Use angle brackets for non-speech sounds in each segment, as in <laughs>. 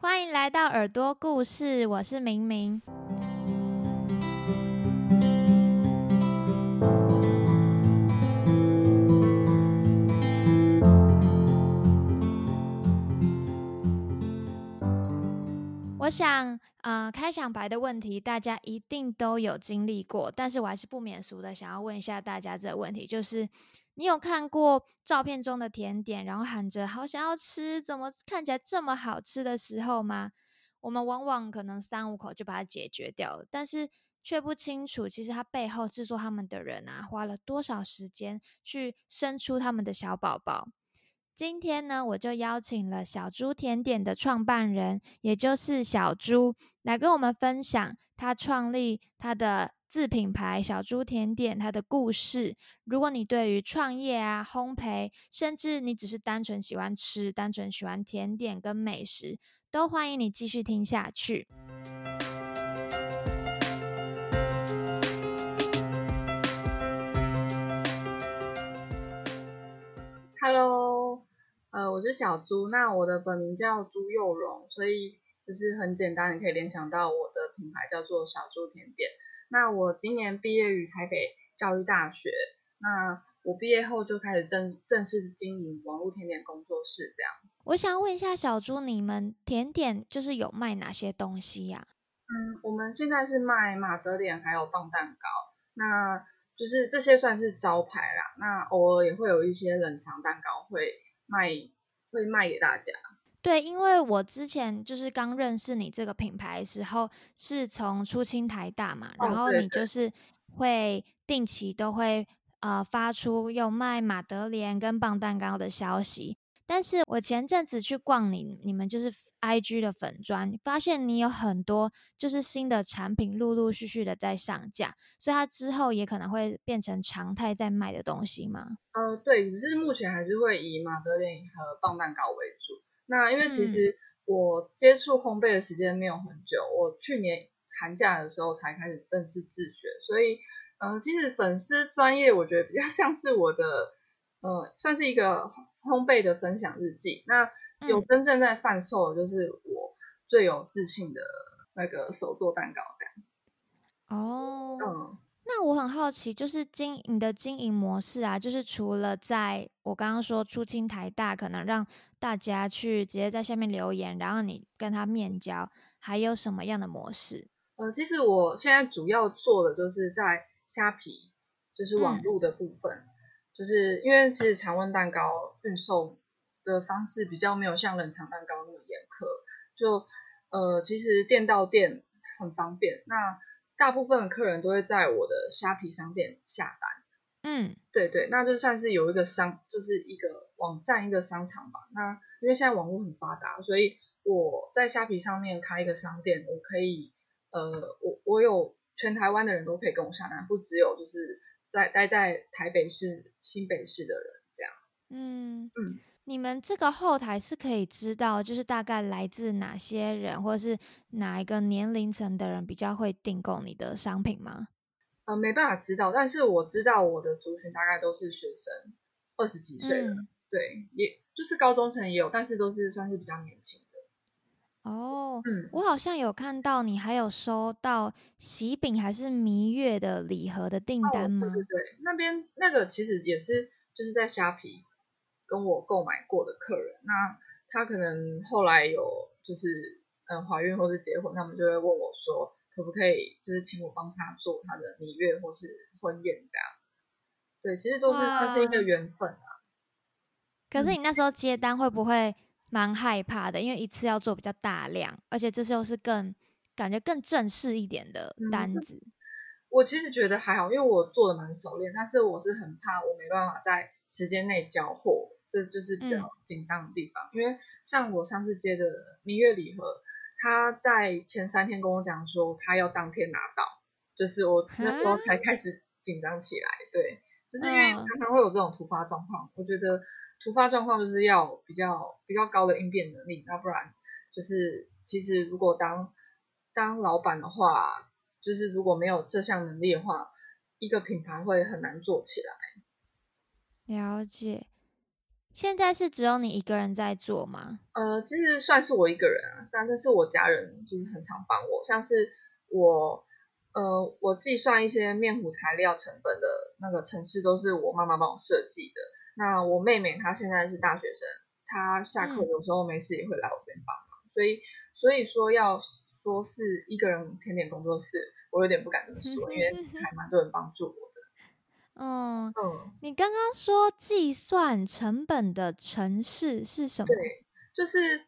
欢迎来到耳朵故事，我是明明。我想，呃，开场白的问题，大家一定都有经历过，但是我还是不免俗的想要问一下大家这个问题，就是你有看过照片中的甜点，然后喊着好想要吃，怎么看起来这么好吃的时候吗？我们往往可能三五口就把它解决掉了，但是却不清楚，其实它背后制作他们的人啊，花了多少时间去生出他们的小宝宝。今天呢，我就邀请了小猪甜点的创办人，也就是小猪，来跟我们分享他创立他的自品牌小猪甜点他的故事。如果你对于创业啊、烘焙，甚至你只是单纯喜欢吃、单纯喜欢甜点跟美食，都欢迎你继续听下去。小猪，那我的本名叫朱佑荣，所以就是很简单，你可以联想到我的品牌叫做小猪甜点。那我今年毕业于台北教育大学，那我毕业后就开始正正式经营网络甜点工作室，这样。我想问一下小猪，你们甜点就是有卖哪些东西呀？嗯，我们现在是卖马德莲还有棒蛋糕，那就是这些算是招牌啦。那偶尔也会有一些冷藏蛋糕会卖，会卖给大家。对，因为我之前就是刚认识你这个品牌的时候，是从出清台大嘛，然后你就是会定期都会呃发出有卖马德莲跟棒蛋糕的消息。但是我前阵子去逛你你们就是 I G 的粉砖，发现你有很多就是新的产品陆陆续续的在上架，所以它之后也可能会变成常态在卖的东西吗？呃，对，只是目前还是会以马德莲和棒蛋糕为主。那因为其实我接触烘焙的时间没有很久，我去年寒假的时候才开始正式自学，所以嗯，其实粉丝专业我觉得比较像是我的。呃，算是一个烘焙的分享日记。那有真正在贩售的，就是我最有自信的那个手做蛋糕这样。哦，嗯，那我很好奇，就是经营的经营模式啊，就是除了在我刚刚说出清台大，可能让大家去直接在下面留言，然后你跟他面交，还有什么样的模式？呃，其实我现在主要做的就是在虾皮，就是网络的部分。就是因为其实常温蛋糕运售的方式比较没有像冷藏蛋糕那么严苛，就呃其实店到店很方便。那大部分的客人都会在我的虾皮商店下单。嗯，对对，那就算是有一个商，就是一个网站一个商场吧。那因为现在网络很发达，所以我在虾皮上面开一个商店，我可以呃我我有全台湾的人都可以跟我下单，不只有就是。在待在台北市、新北市的人，这样。嗯嗯，你们这个后台是可以知道，就是大概来自哪些人，或者是哪一个年龄层的人比较会订购你的商品吗？呃，没办法知道，但是我知道我的族群大概都是学生，二十几岁的，对，也就是高中生也有，但是都是算是比较年轻。哦，我好像有看到你还有收到喜饼还是蜜月的礼盒的订单吗？对对对，那边那个其实也是就是在虾皮跟我购买过的客人，那他可能后来有就是嗯怀孕或是结婚，他们就会问我说可不可以就是请我帮他做他的蜜月或是婚宴这样。对，其实都是它是一个缘分啊。可是你那时候接单会不会？蛮害怕的，因为一次要做比较大量，而且这时候是更感觉更正式一点的单子。我其实觉得还好，因为我做的蛮熟练，但是我是很怕我没办法在时间内交货，这就是比较紧张的地方。因为像我上次接的蜜月礼盒，他在前三天跟我讲说他要当天拿到，就是我那时候才开始紧张起来。对，就是因为常常会有这种突发状况，我觉得。突发状况就是要比较比较高的应变能力，那不然就是其实如果当当老板的话，就是如果没有这项能力的话，一个品牌会很难做起来。了解，现在是只有你一个人在做吗？呃，其实算是我一个人啊，但但是我家人就是很常帮我，像是我呃我计算一些面糊材料成本的那个程式都是我妈妈帮我设计的。那我妹妹她现在是大学生，她下课有时候没事也会来我这边帮忙，所以所以说要说是一个人甜点工作室，我有点不敢这么说，因为 <laughs> 还蛮多人帮助我。嗯嗯，你刚刚说计算成本的城市是什么？对，就是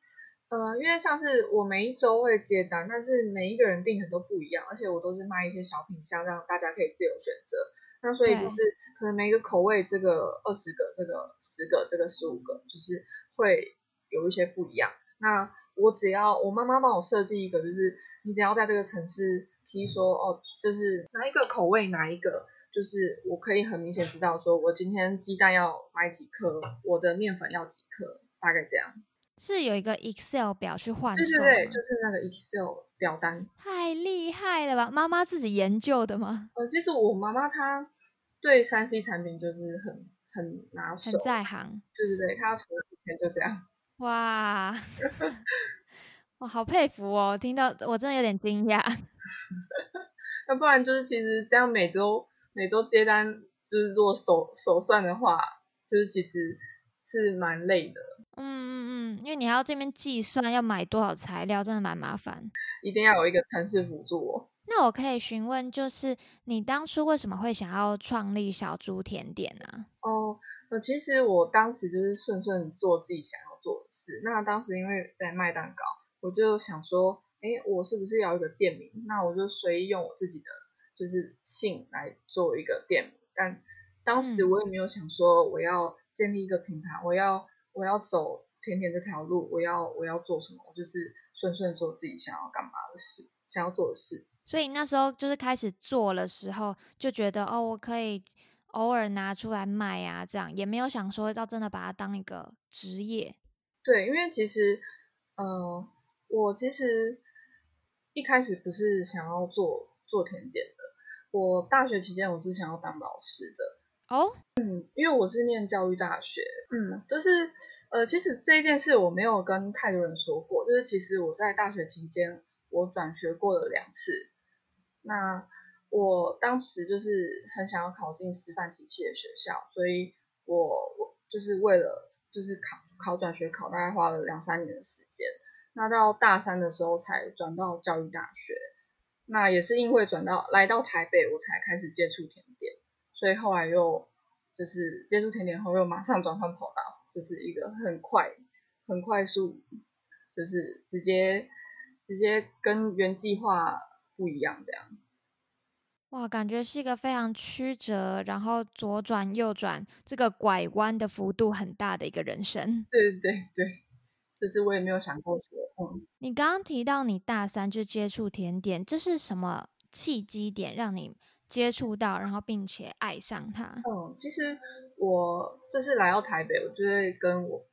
呃，因为像是我每一周会接单，但是每一个人订的都不一样，而且我都是卖一些小品相，让大家可以自由选择。那所以就是可能每一个口味，这个二十个，这个十个，这个十五个，就是会有一些不一样。那我只要我妈妈帮我设计一个，就是你只要在这个城市可以说哦，就是哪一个口味，哪一个。就是我可以很明显知道，说我今天鸡蛋要买几颗，我的面粉要几克，大概这样。是有一个 Excel 表去换算，对对对，就是那个 Excel 表单。太厉害了吧？妈妈自己研究的吗？呃，其实我妈妈她对三 C 产品就是很很拿手，很在行。对对对，她从以前就这样。<laughs> <laughs> 哇，我好佩服哦！听到我真的有点惊讶。<laughs> 那不然就是其实这样每周。每周接单就是做手手算的话，就是其实是蛮累的。嗯嗯嗯，因为你还要这边计算要买多少材料，真的蛮麻烦。一定要有一个城市辅助我。那我可以询问，就是你当初为什么会想要创立小猪甜点呢？哦，呃，其实我当时就是顺顺做自己想要做的事。那当时因为在卖蛋糕，我就想说，哎，我是不是要一个店名？那我就随意用我自己的。就是姓来做一个店名，但当时我也没有想说我要建立一个品牌，我要我要走甜甜这条路，我要我要做什么，我就是顺顺做自己想要干嘛的事，想要做的事。所以那时候就是开始做的时候，就觉得哦，我可以偶尔拿出来卖啊，这样也没有想说要真的把它当一个职业。对，因为其实，呃，我其实一开始不是想要做做甜点的。我大学期间我是想要当老师的哦，嗯，因为我是念教育大学，嗯，就是呃，其实这一件事我没有跟太多人说过，就是其实我在大学期间我转学过了两次，那我当时就是很想要考进师范体系的学校，所以我我就是为了就是考考转学考，大概花了两三年的时间，那到大三的时候才转到教育大学。那也是因为转到来到台北，我才开始接触甜点，所以后来又就是接触甜点后，又马上转换跑道，就是一个很快、很快速，就是直接直接跟原计划不一样这样。哇，感觉是一个非常曲折，然后左转右转，这个拐弯的幅度很大的一个人生。对 <laughs> 对对，就是我也没有想过说。嗯你刚刚提到你大三就接触甜点，这是什么契机点让你接触到，然后并且爱上它？嗯，其实我就是来到台北，我就会跟我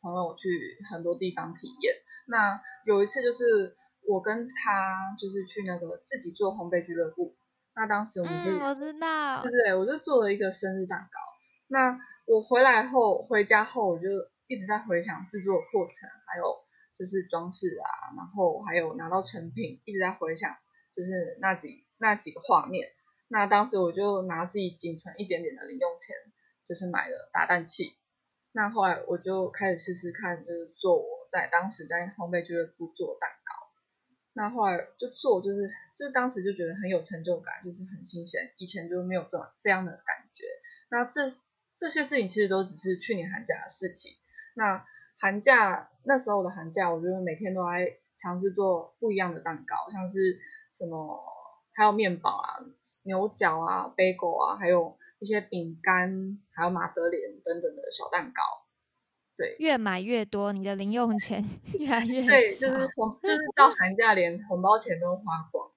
朋友去很多地方体验。那有一次就是我跟他就是去那个自己做烘焙俱乐部。那当时我们就我知道，对对，我就做了一个生日蛋糕。那我回来后回家后，我就一直在回想制作过程，还有。就是装饰啊，然后还有拿到成品，一直在回想，就是那几那几个画面。那当时我就拿自己仅存一点点的零用钱，就是买了打蛋器。那后来我就开始试试看，就是做我在当时在烘焙俱乐部做蛋糕。那后来就做，就是就当时就觉得很有成就感，就是很新鲜，以前就没有这这样的感觉。那这这些事情其实都只是去年寒假的事情。那寒假那时候的寒假，我觉得每天都在尝试做不一样的蛋糕，像是什么还有面包啊、牛角啊、bagel 啊，还有一些饼干，还有马德莲等等的小蛋糕。对，越买越多，你的零用钱 <laughs> 越来越对，就是红，就是到寒假连红包钱都花光了。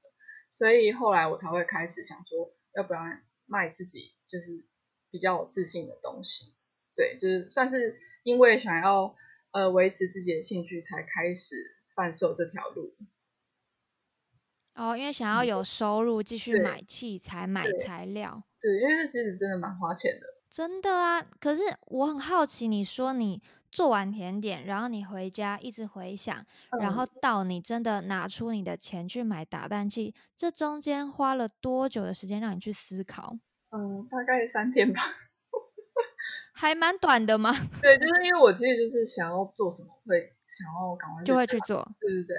所以后来我才会开始想说，要不然卖自己就是比较有自信的东西。对，就是算是因为想要。呃，维持自己的兴趣才开始贩售这条路。哦，因为想要有收入，继续买器材、买材料。对，因为这其实真的蛮花钱的。真的啊，可是我很好奇，你说你做完甜点，然后你回家一直回想，然后到你真的拿出你的钱去买打蛋器，这中间花了多久的时间让你去思考？嗯，大概三天吧，<laughs> 还蛮短的吗？对，就是因为我其实就是想要做什么，会想要赶快就会去做。对对对。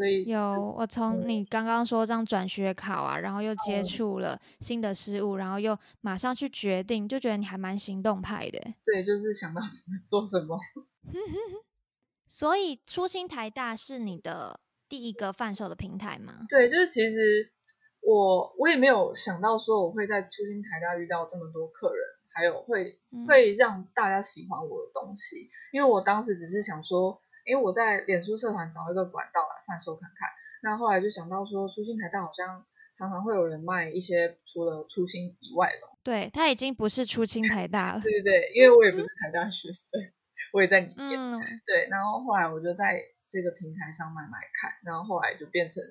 所以有我从你刚刚说这样转学考啊，然后又接触了新的事物，然后又马上去决定，就觉得你还蛮行动派的。对，就是想到 <laughs> 什么做什么。<laughs> 所以初清台大是你的第一个贩售的平台吗？对，就是其实我我也没有想到说我会在初清台大遇到这么多客人，还有会会让大家喜欢我的东西，因为我当时只是想说。因为我在脸书社团找一个管道来贩售看看，那后来就想到说，初心台大好像常常会有人卖一些除了初心以外的。对，他已经不是初心台大了。对对对，因为我也不是台大学生，我也在里面。嗯。对，然后后来我就在这个平台上卖卖看，然后后来就变成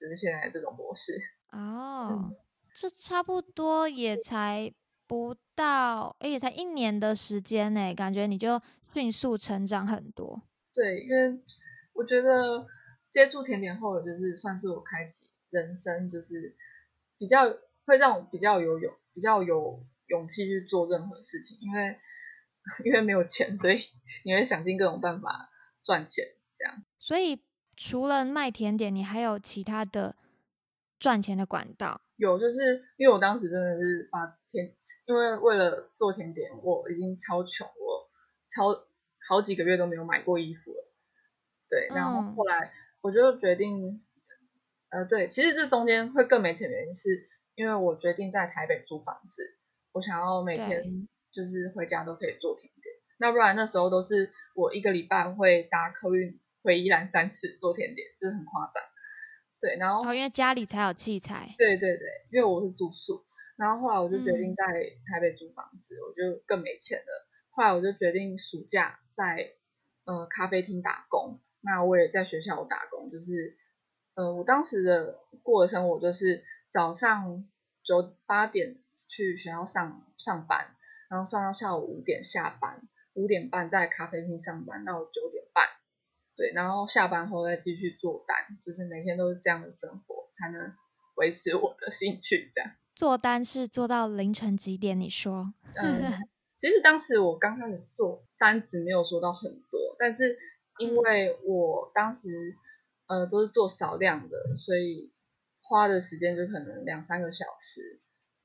就是现在这种模式。哦，这差不多也才不到，哎，也才一年的时间呢，感觉你就迅速成长很多。对，因为我觉得接触甜点后，就是算是我开启人生，就是比较会让我比较有勇，比较有勇气去做任何事情。因为因为没有钱，所以你会想尽各种办法赚钱，这样。所以除了卖甜点，你还有其他的赚钱的管道？有，就是因为我当时真的是把甜，因为为了做甜点，我已经超穷，我超。好几个月都没有买过衣服了，对，然后后来我就决定，呃，对，其实这中间会更没钱的原因是，因为我决定在台北租房子，我想要每天就是回家都可以做甜点，那不然那时候都是我一个礼拜会搭客运回宜兰三次做甜点，就是很夸张，对，然后因为家里才有器材，对对对，因为我是住宿，然后后来我就决定在台北租房子，我就更没钱了。后来我就决定暑假在呃咖啡厅打工，那我也在学校打工，就是呃我当时的过的生活就是早上九八点去学校上上班，然后上到下午五点下班，五点半在咖啡厅上班到九点半，对，然后下班后再继续做单，就是每天都是这样的生活，才能维持我的兴趣这样。做单是做到凌晨几点？你说？嗯。其实当时我刚开始做单子没有说到很多，但是因为我当时呃都是做少量的，所以花的时间就可能两三个小时，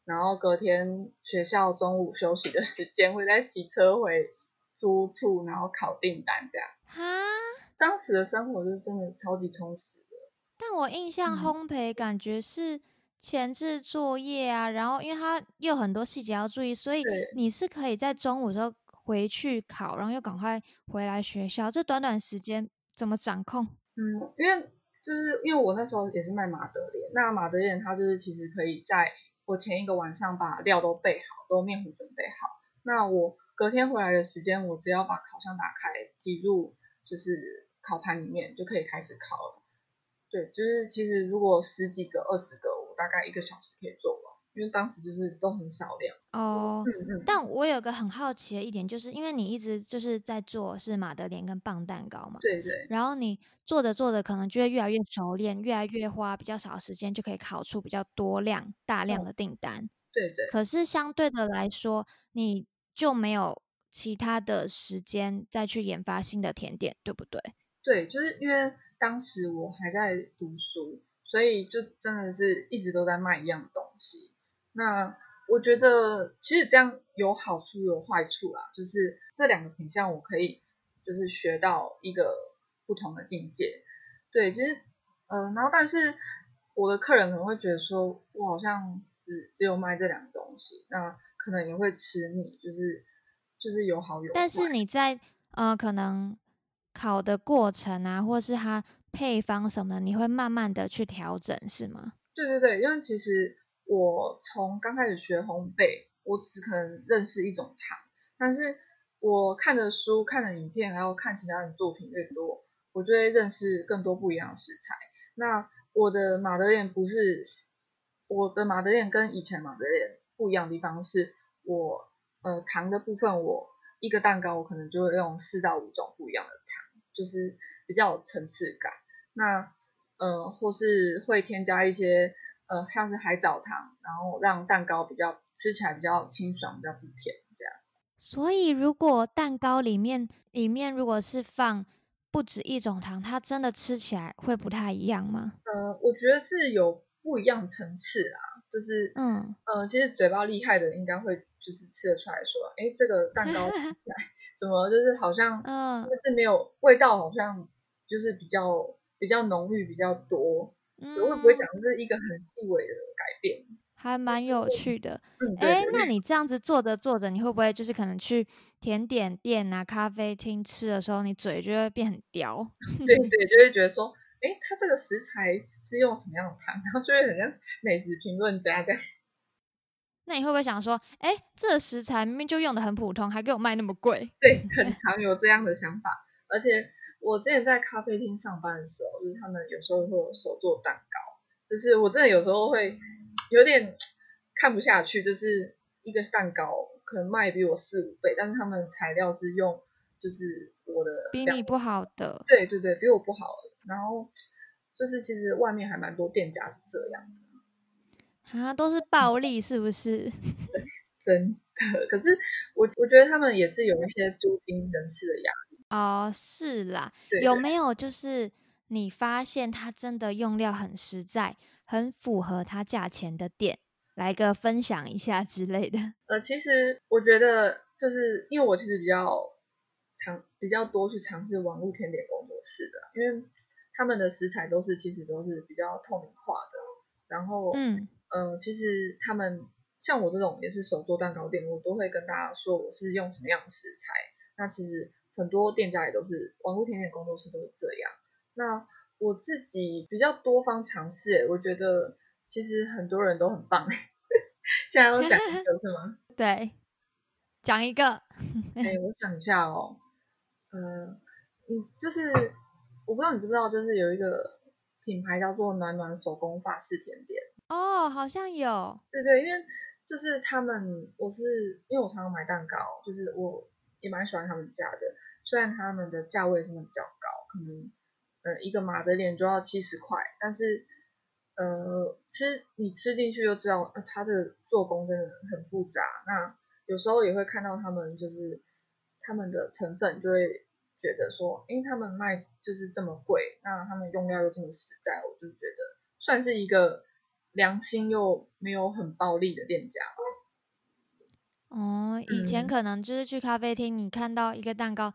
然后隔天学校中午休息的时间会再骑车回租处，然后考订单这样。哈，当时的生活是真的超级充实的。但我印象烘焙感觉是。前置作业啊，然后因为它又很多细节要注意，所以你是可以在中午时候回去考，然后又赶快回来学校。这短短时间怎么掌控？嗯，因为就是因为我那时候也是卖马德莲，那马德莲它就是其实可以在我前一个晚上把料都备好，都面糊准备好，那我隔天回来的时间，我只要把烤箱打开，挤入就是烤盘里面就可以开始烤了。对，就是其实如果十几个、二十个。大概一个小时可以做完，因为当时就是都很少量哦。但我有个很好奇的一点，就是因为你一直就是在做是马德莲跟棒蛋糕嘛，对对。然后你做着做着，可能就会越来越熟练，越来越花比较少的时间，就可以烤出比较多量、大量的订单。对对。可是相对的来说，你就没有其他的时间再去研发新的甜点，对不对？对，就是因为当时我还在读书。所以就真的是一直都在卖一样东西。那我觉得其实这样有好处有坏处啦，就是这两个品相我可以就是学到一个不同的境界。对，其实呃，然后但是我的客人可能会觉得说，我好像只只有卖这两个东西，那可能也会吃腻，就是就是有好有坏。但是你在呃可能烤的过程啊，或是它。配方什么，你会慢慢的去调整，是吗？对对对，因为其实我从刚开始学烘焙，我只可能认识一种糖，但是我看的书、看的影片，还有看其他人作品越多，我就会认识更多不一样的食材。那我的马德莲不是我的马德莲跟以前马德莲不一样的地方是，我呃糖的部分，我一个蛋糕我可能就会用四到五种不一样的糖，就是比较有层次感。那呃或是会添加一些呃像是海藻糖，然后让蛋糕比较吃起来比较清爽，比较不甜这样。所以如果蛋糕里面里面如果是放不止一种糖，它真的吃起来会不太一样吗？呃，我觉得是有不一样层次啦，就是嗯呃，其实嘴巴厉害的应该会就是吃得出来说，哎，这个蛋糕吃起来 <laughs> 怎么就是好像，<laughs> 嗯，就是没有味道，好像就是比较比较浓郁比较多，嗯我会不会讲是一个很细微的改变？还蛮有趣的。嗯，哎、那你这样子做着做着，你会不会就是可能去甜点店啊、咖啡厅吃的时候，你嘴就会变很刁？对 <laughs> 对，就会觉得说，哎，它这个食材是用什么样的糖，<laughs> 然后就会很像美食评论家这样。<laughs> 那你会不会想说，哎、这个食材明明就用的很普通，还给我卖那么贵？对，很常有这样的想法。而且我之前在咖啡厅上班的时候，就是他们有时候会有手做蛋糕，就是我真的有时候会有点看不下去，就是一个蛋糕可能卖比我四五倍，但是他们材料是用就是我的比你不好的，对对对，比我不好，然后就是其实外面还蛮多店家是这样的。啊，都是暴利是不是？<laughs> 真的，可是我我觉得他们也是有一些租金人事的压力。哦，是啦，有没有就是你发现它真的用料很实在，很符合它价钱的店，来个分享一下之类的？<laughs> 呃，其实我觉得就是因为我其实比较尝比较多去尝试网络甜点工作室的，因为他们的食材都是其实都是比较透明化的，然后嗯，呃，其实他们像我这种也是手做蛋糕店，我都会跟大家说我是用什么样的食材。那其实很多店家也都是网络甜点工作室都是这样。那我自己比较多方尝试，欸我觉得其实很多人都很棒。<laughs> 现在都讲一个是吗？<laughs> 对，讲一个，哎、我想一下哦，呃，嗯，就是我不知道你知不知道，就是有一个品牌叫做暖暖手工法式甜点。哦，好像有，对对，因为就是他们，我是因为我常常买蛋糕，就是我也蛮喜欢他们家的，虽然他们的价位真的比较高，可能呃一个马德莲就要七十块，但是呃吃你吃进去就知道，呃它的做工真的很复杂。那有时候也会看到他们就是他们的成分，就会觉得说，因为他们卖就是这么贵，那他们用料又这么实在，我就觉得算是一个良心又没有很暴利的店家吧。哦，以前嗯可能就是去咖啡厅，你看到一个蛋糕，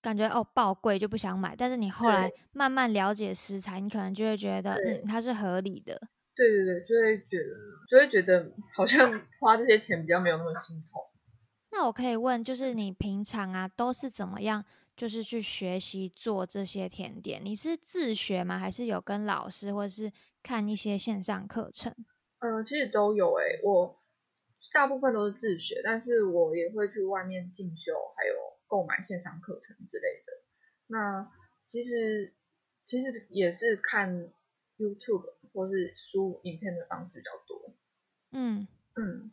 感觉哦爆贵就不想买，但是你后来慢慢了解食材，你可能就会觉得，嗯，它是合理的。对对对，就会觉得就会觉得好像花这些钱比较没有那么心痛。那我可以问，就是你平常啊都是怎么样，就是去学习做这些甜点？你是自学吗？还是有跟老师，或者是看一些线上课程？嗯，其实都有诶、我大部分都是自学，但是我也会去外面进修，还有购买线上课程之类的。那其实其实也是看 YouTube 或是书影片的方式比较多。嗯，嗯，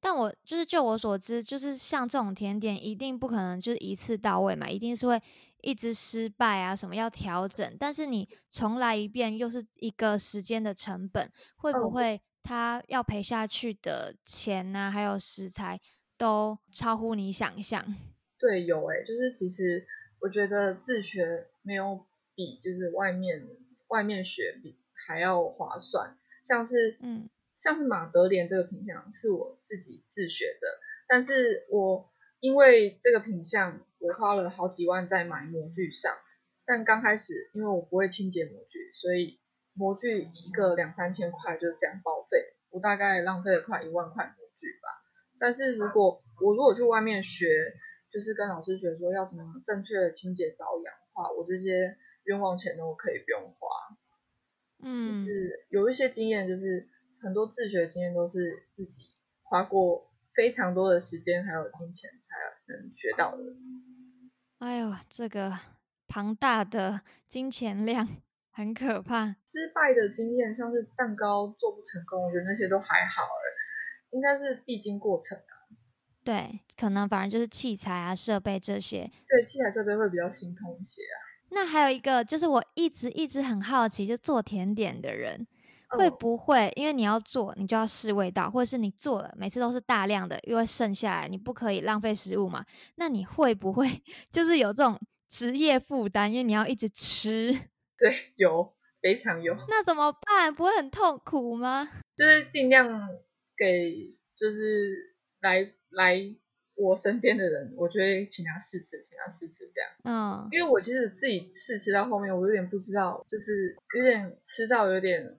但我就是就我所知，就是像这种甜点，一定不可能就是一次到位嘛，一定是会一直失败啊，什么要调整。但是你重来一遍，又是一个时间的成本，会不嗯会它要赔下去的钱呐、还有食材都超乎你想象？<laughs> 对，有诶、就是其实我觉得自学没有比就是外面外面学比还要划算，像是嗯像是马德莲这个品相是我自己自学的，但是我因为这个品相，我花了好几万在买模具上，但刚开始因为我不会清洁模具，所以模具一个两三千块就是这样报废，我大概浪费了快一万块模具吧。但是如果我如果去外面学，就是跟老师学说要怎么正确的清洁保养的话，我这些冤枉钱都可以不用花。嗯，就是有一些经验，就是很多自学经验都是自己花过非常多的时间还有金钱才能学到的。哎呦，这个庞大的金钱量很可怕。失败的经验，像是蛋糕做不成功，我觉得那些都还好哎，应该是必经过程啊。对，可能反而就是器材啊、设备这些。对，器材设备会比较心痛一些啊。那还有一个就是我一直一直很好奇，就做甜点的人会不会，因为你要做，你就要试味道，或者是你做了，每次都是大量的，因为剩下来，你不可以浪费食物嘛？那你会不会 <laughs> 就是有这种职业负担？因为你要一直吃。对，有非常有。那怎么办？不会很痛苦吗？就是尽量给，就是来来。我身边的人，我就会请他试吃，请他试吃这样。嗯，因为我其实自己试吃到后面，我有点不知道，就是有点吃到有点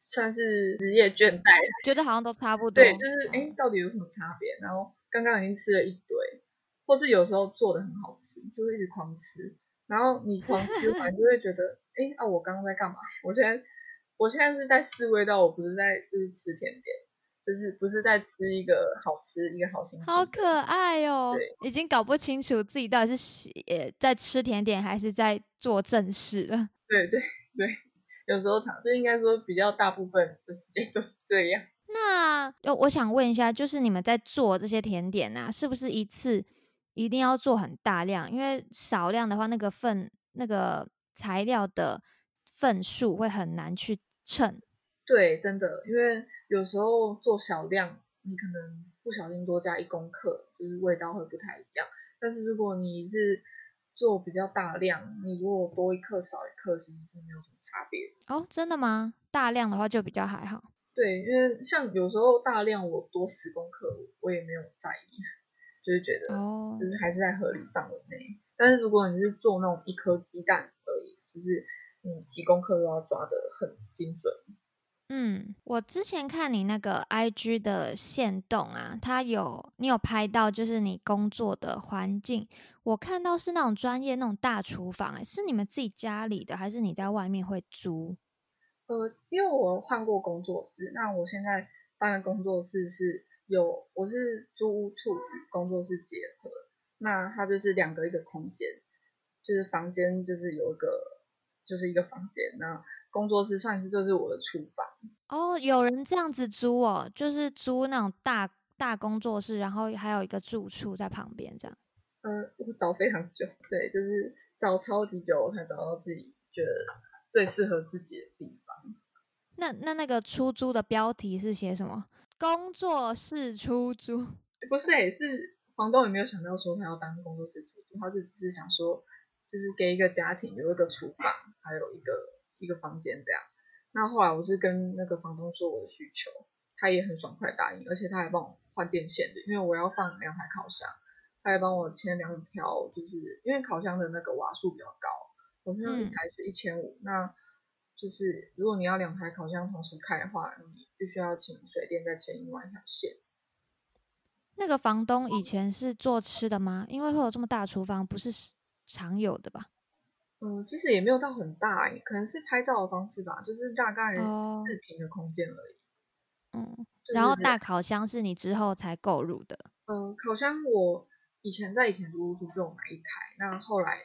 算是职业倦怠，觉得好像都差不多。对，就是哎，到底有什么差别？然后刚刚已经吃了一堆，或是有时候做的很好吃，就会一直狂吃。然后你狂吃完，就会觉得哎啊，我刚刚在干嘛？我现在我现在是在试味道，我不是在就是吃甜点。就是不是在吃一个好吃一个好心情，好可爱哦！已经搞不清楚自己到底是呃在吃甜点还是在做正事了。<laughs> 对对对，有时候常就应该说比较大部分的时间都是这样。那我想问一下，就是你们在做这些甜点啊，是不是一次一定要做很大量？因为少量的话，那个份那个材料的份数会很难去称。对，真的，因为。有时候做小量，你可能不小心多加一公克，就是味道会不太一样。但是如果你是做比较大量，你如果多一克少一克，其实是没有什么差别。哦，真的吗？大量的话就比较还好。对，因为像有时候大量我多十公克，我也没有在意，就是觉得哦，就是还是在合理范围内。但是如果你是做那种一颗鸡蛋而已，就是你几公克都要抓的很精准。嗯，我之前看你那个 I G 的线动啊，它有你有拍到，就是你工作的环境，我看到是那种专业那种大厨房，是你们自己家里的，还是你在外面会租？呃，因为我换过工作室，那我现在搬的工作室是有，我是租屋处与工作室结合，那它就是两个一个空间，就是房间就是有一个，就是一个房间，那。工作室算是就是我的厨房哦，有人这样子租哦，就是租那种大大工作室，然后还有一个住处在旁边这样。呃，我找非常久，对，就是找超级久我才找到自己觉得最适合自己的地方。那那那个出租的标题是写什么？工作室出租？不是，也是房东也没有想到说他要当工作室出租，他就只是想说，就是给一个家庭有一个厨房，还有一个。一个房间这样，那后来我是跟那个房东说我的需求，他也很爽快答应，而且他还帮我换电线的，因为我要放两台烤箱，他还帮我牵两条，就是因为烤箱的那个瓦数比较高，我现在一台是一千五，那就是如果你要两台烤箱同时开的话，你必须要请水电再牵另外一条线。那个房东以前是做吃的吗？因为会有这么大厨房，不是常有的吧？嗯，其实也没有到很大，可能是拍照的方式吧，就是大概四平的空间而已。嗯，然后大烤箱是你之后才购入的。嗯，烤箱我以前在以前租屋处就有买一台，那后来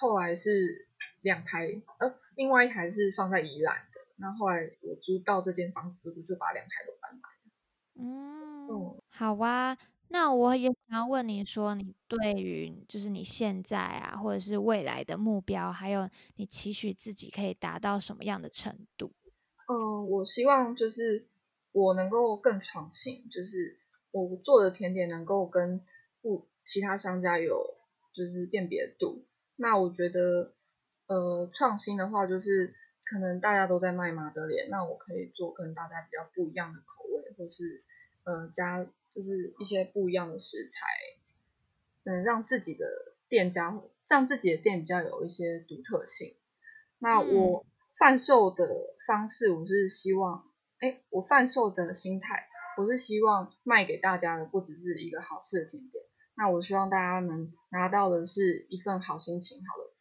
后来是两台，呃，另外一台是放在宜兰的，那后来我租到这间房子，我就把两台都搬来了。嗯，好啊。那我也想要问你说，你对于就是你现在啊，或者是未来的目标，还有你期许自己可以达到什么样的程度？嗯，我希望就是我能够更创新，就是我做的甜点能够跟不其他商家有就是辨别度。那我觉得，呃，创新的话，就是可能大家都在卖马德莲，那我可以做跟大家比较不一样的口味，或是呃加。就是一些不一样的食材，嗯，让自己的店家，让自己的店比较有一些独特性。那我贩售的方式，我是希望，哎，我贩售的心态，我是希望卖给大家的不只是一个好吃的甜点，那我希望大家能拿到的是一份好心情、好的。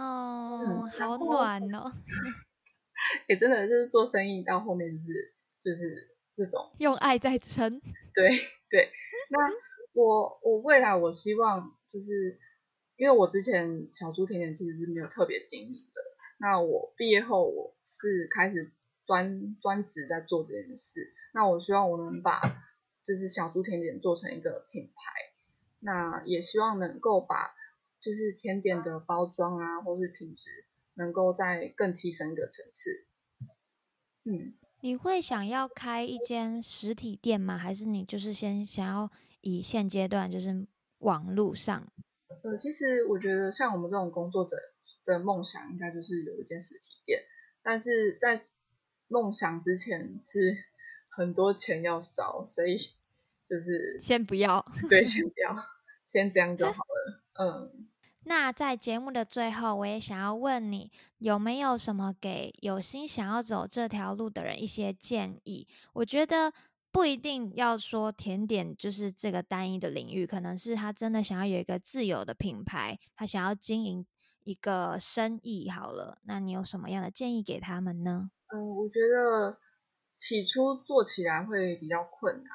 哦，好暖哦！<laughs> 也真的就是做生意到后面就是就是。这种用爱在撑，<laughs> 对对。那我我未来我希望就是，因为我之前小猪甜点其实是没有特别经营的。那我毕业后我是开始专专职在做这件事。那我希望我能把，就就是小猪甜点做成一个品牌，那也希望能够把就是甜点的包装啊，或是品质能够再更提升一个层次。嗯，你会想要开一间实体店吗？还是你就是先想要以现阶段就是网络上？呃，其实我觉得像我们这种工作者的梦想，应该就是有一间实体店，但是在梦想之前是很多钱要烧，所以就是先不要，对，先不要，先这样就好了。嗯。那在节目的最后，我也想要问你，有没有什么给有心想要走这条路的人一些建议？我觉得不一定要说甜点就是这个单一的领域，可能是他真的想要有一个自有的品牌，他想要经营一个生意。好了，那你有什么样的建议给他们呢？嗯，我觉得起初做起来会比较困难，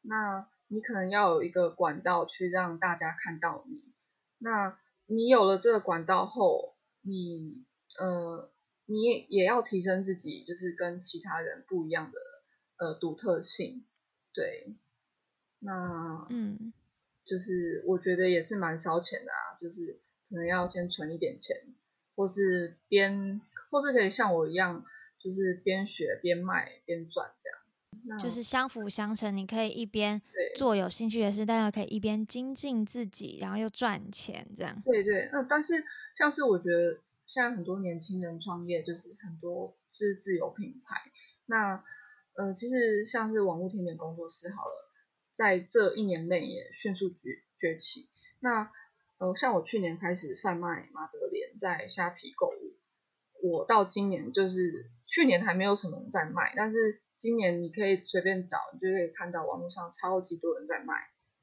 那你可能要有一个管道去让大家看到你。那你有了这个管道后，你呃，你也也要提升自己，就是跟其他人不一样的呃独特性，对，那嗯，就是我觉得也是蛮烧钱的啊，就是可能要先存一点钱，或是边，或是可以像我一样，就是边学边卖边赚这样。就是相辅相成，你可以一边做有兴趣的事，但又可以一边精进自己，然后又赚钱，这样。对对，那但是像是我觉得现在很多年轻人创业，就是很多是自有品牌。那呃，其实像是网络甜点工作室好了，在这一年内也迅速崛崛起。那呃，像我去年开始贩卖马德莲在虾皮购物，我到今年就是去年还没有什么人在卖，但是。今年你可以随便找，你就可以看到网络上超级多人在卖，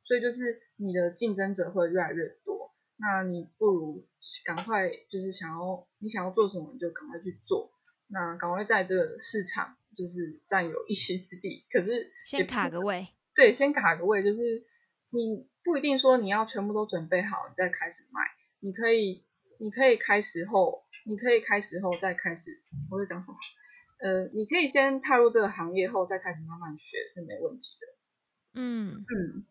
所以就是你的竞争者会越来越多。那你不如赶快就是想要你想要做什么，你就赶快去做。那赶快在这个市场就是占有一席之地。可是先卡个位，对，先卡个位，就是你不一定说你要全部都准备好你再开始卖，你可以你可以开始后，你可以开始后再开始。我在讲什么？呃，你可以先踏入这个行业后，再开始慢慢学是没问题的。嗯嗯，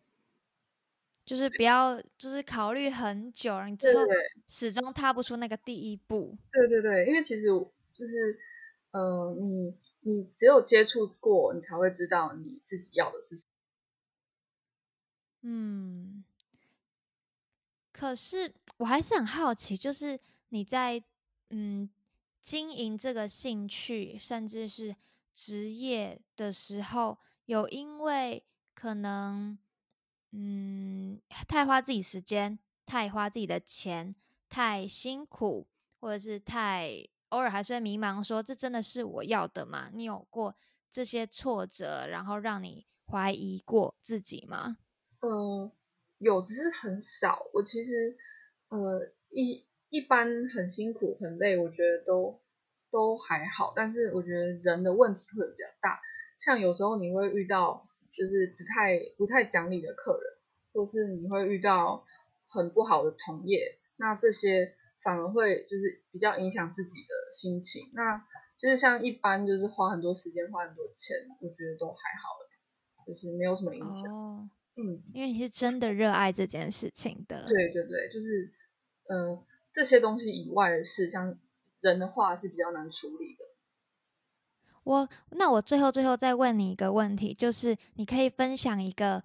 就是不要，就是考虑很久，你最后始终踏不出那个第一步。对对对，因为其实就是，呃，你你只有接触过，你才会知道你自己要的是什么。嗯，可是我还是很好奇，就是你在嗯。经营这个兴趣，甚至是职业的时候，有因为可能，嗯，太花自己时间，太花自己的钱，太辛苦，或者是太偶尔还是会迷茫，说这真的是我要的吗？你有过这些挫折，然后让你怀疑过自己吗？嗯，有，只是很少。我其实，呃，一。一般很辛苦很累，我觉得都都还好，但是我觉得人的问题会比较大，像有时候你会遇到就是不太不太讲理的客人，或是你会遇到很不好的同业，那这些反而会就是比较影响自己的心情。那就是像一般就是花很多时间花很多钱，我觉得都还好，就是没有什么影响。哦，嗯，因为你是真的热爱这件事情的。对对对，就是嗯。这些东西以外的事，像人的话是比较难处理的。我那我最后最后再问你一个问题，就是你可以分享一个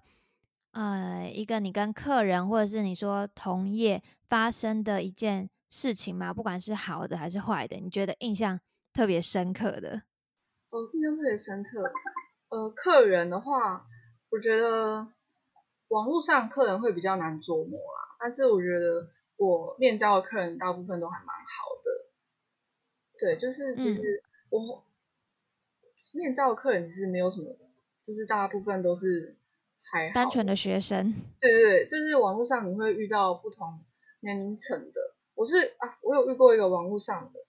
呃一个你跟客人或者是你说同业发生的一件事情吗？不管是好的还是坏的，你觉得印象特别深刻的？哦，印象特别深刻。呃，客人的话，我觉得网络上客人会比较难琢磨啦，但是我觉得。我面交的客人大部分都还蛮好的，对，就是其实我面交的客人其实没有什么，就是大部分都是还单纯的学生。对对对，就是网络上你会遇到不同年龄层的。我是啊，我有遇过一个网络上的，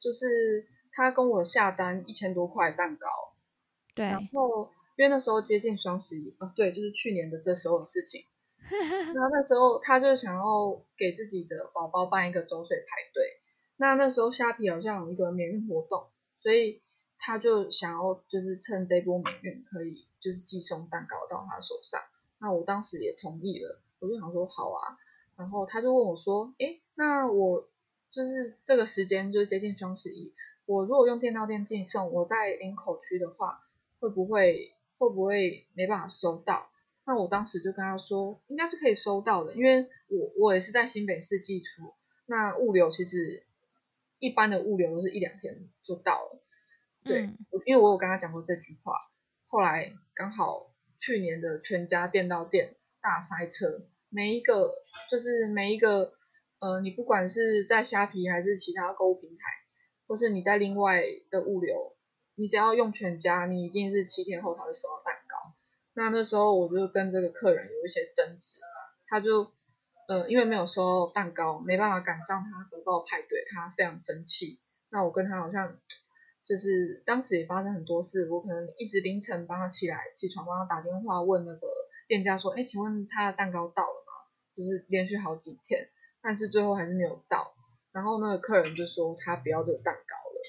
就是他跟我下单一千多块蛋糕，对，然后因为那时候接近双十一啊，对，就是去年的这时候的事情。<laughs> 那那时候他就想要给自己的宝宝办一个周岁排队，那那时候虾皮好像有一个免运活动，所以他就想要就是趁这波免运可以就是寄送蛋糕到他手上。那我当时也同意了，我就想说好啊。然后他就问我说，诶，那我就是这个时间就是接近双十一，我如果用电到店寄送，我在林口区的话，会不会会不会没办法收到？那我当时就跟他说，应该是可以收到的，因为我我也是在新北市寄出，那物流其实一般的物流都是一两天就到了。对，因为我有跟他讲过这句话，后来刚好去年的全家店到店大塞车，每一个就是每一个呃，你不管是在虾皮还是其他购物平台，或是你在另外的物流，你只要用全家，你一定是七天后才会收到蛋糕。那那时候我就跟这个客人有一些争执，他就呃因为没有收到蛋糕，没办法赶上他得报派对，他非常生气。那我跟他好像。就是当时也发生很多事，我可能一直凌晨帮他起来，起床帮他打电话问那个店家说，哎，请问他的蛋糕到了吗？就是连续好几天，但是最后还是没有到。然后那个客人就说他不要这个蛋糕了，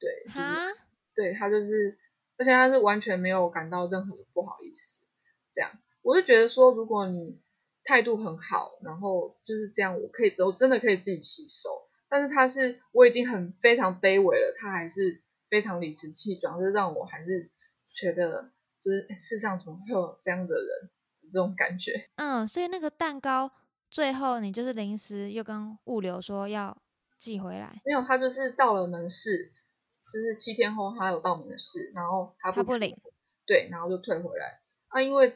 对，就是对他就是，而且他是完全没有感到任何的不好意思，这样，我是觉得说，如果你态度很好，然后就是这样，我可以走，真的可以自己吸收。但是他是我已经很非常卑微了，他还是非常理直气壮，就让我还是觉得就是世上怎么会有这样的人这种感觉。嗯，所以那个蛋糕最后你就是临时又跟物流说要寄回来，没有，他就是到了门市，就是七天后他有到门市，然后他不领，对，然后就退回来。啊，因为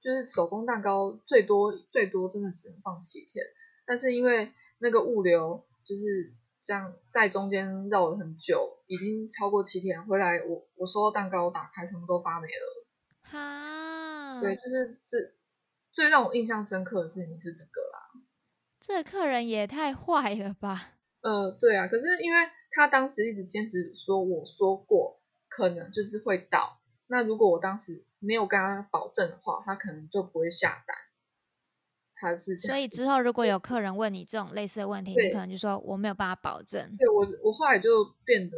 就是手工蛋糕最多最多真的只能放七天，但是因为那个物流。就是这样，在中间绕了很久，已经超过七天，回来我我收到蛋糕，打开全部都发霉了。哈，对，就是这最让我印象深刻的事情是这个啦。这客人也太坏了吧？呃，对啊，可是因为他当时一直坚持说我说过可能就是会到，那如果我当时没有跟他保证的话，他可能就不会下单。所以之后如果有客人问你这种类似的问题，你可能就说我没有办法保证。对我，我后来就变得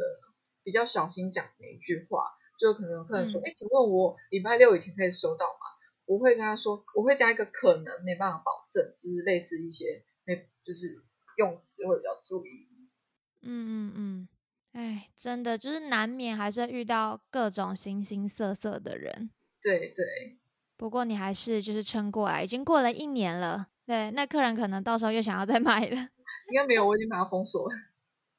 比较小心讲每一句话，就可能有客人说，哎，请问我礼拜六以前可以收到吗？我会跟他说，我会加一个可能，没办法保证，就是类似一些，没就是用词会比较注意。嗯嗯嗯，哎，真的就是难免还是遇到各种形形色色的人。对对。不过你还是就是撑过来，已经过了一年了。对，那客人可能到时候又想要再买了。应该没有，我已经把它封锁了。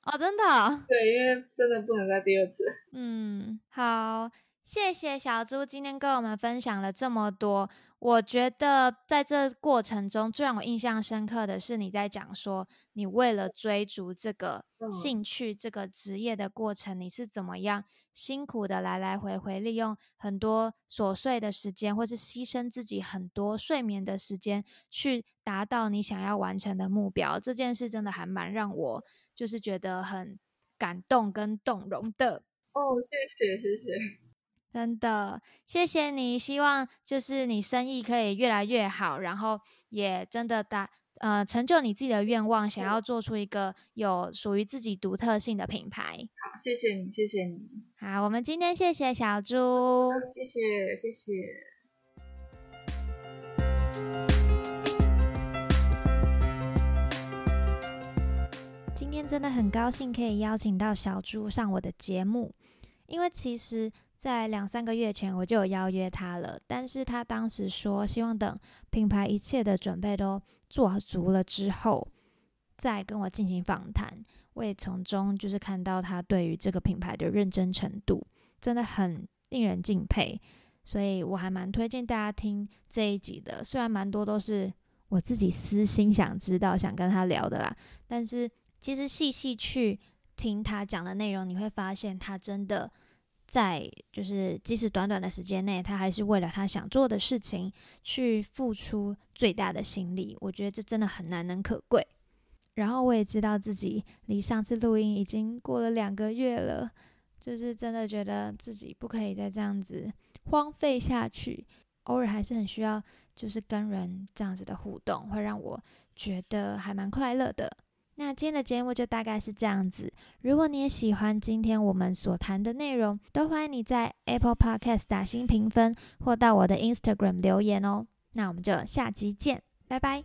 哦，真的？对，因为真的不能再第二次。嗯，好，谢谢小猪今天跟我们分享了这么多。我觉得在这过程中，最让我印象深刻的是你在讲说，你为了追逐这个兴趣、这个职业的过程，你是怎么样辛苦的来来回回，利用很多琐碎的时间，或是牺牲自己很多睡眠的时间，去达到你想要完成的目标。这件事真的还蛮让我就是觉得很感动跟动容的。哦，谢谢，谢谢。真的，谢谢你。希望就是你生意可以越来越好，然后也真的达呃成就你自己的愿望，想要做出一个有属于自己独特性的品牌。好，谢谢你，谢谢你。好，我们今天谢谢小猪，谢谢谢谢。今天真的很高兴可以邀请到小猪上我的节目，因为其实。在两三个月前，我就有邀约他了，但是他当时说希望等品牌一切的准备都做足了之后，再跟我进行访谈。我也从中就是看到他对于这个品牌的认真程度，真的很令人敬佩。所以我还蛮推荐大家听这一集的，虽然蛮多都是我自己私心想知道、想跟他聊的啦，但是其实细细去听他讲的内容，你会发现他真的。在就是即使短短的时间内，他还是为了他想做的事情去付出最大的心力。我觉得这真的很难能可贵。然后我也知道自己离上次录音已经过了两个月了，就是真的觉得自己不可以再这样子荒废下去。偶尔还是很需要，就是跟人这样子的互动，会让我觉得还蛮快乐的。那今天的节目就大概是这样子。如果你也喜欢今天我们所谈的内容，都欢迎你在 Apple Podcast 打新评分，或到我的 Instagram 留言哦。那我们就下集见，拜拜。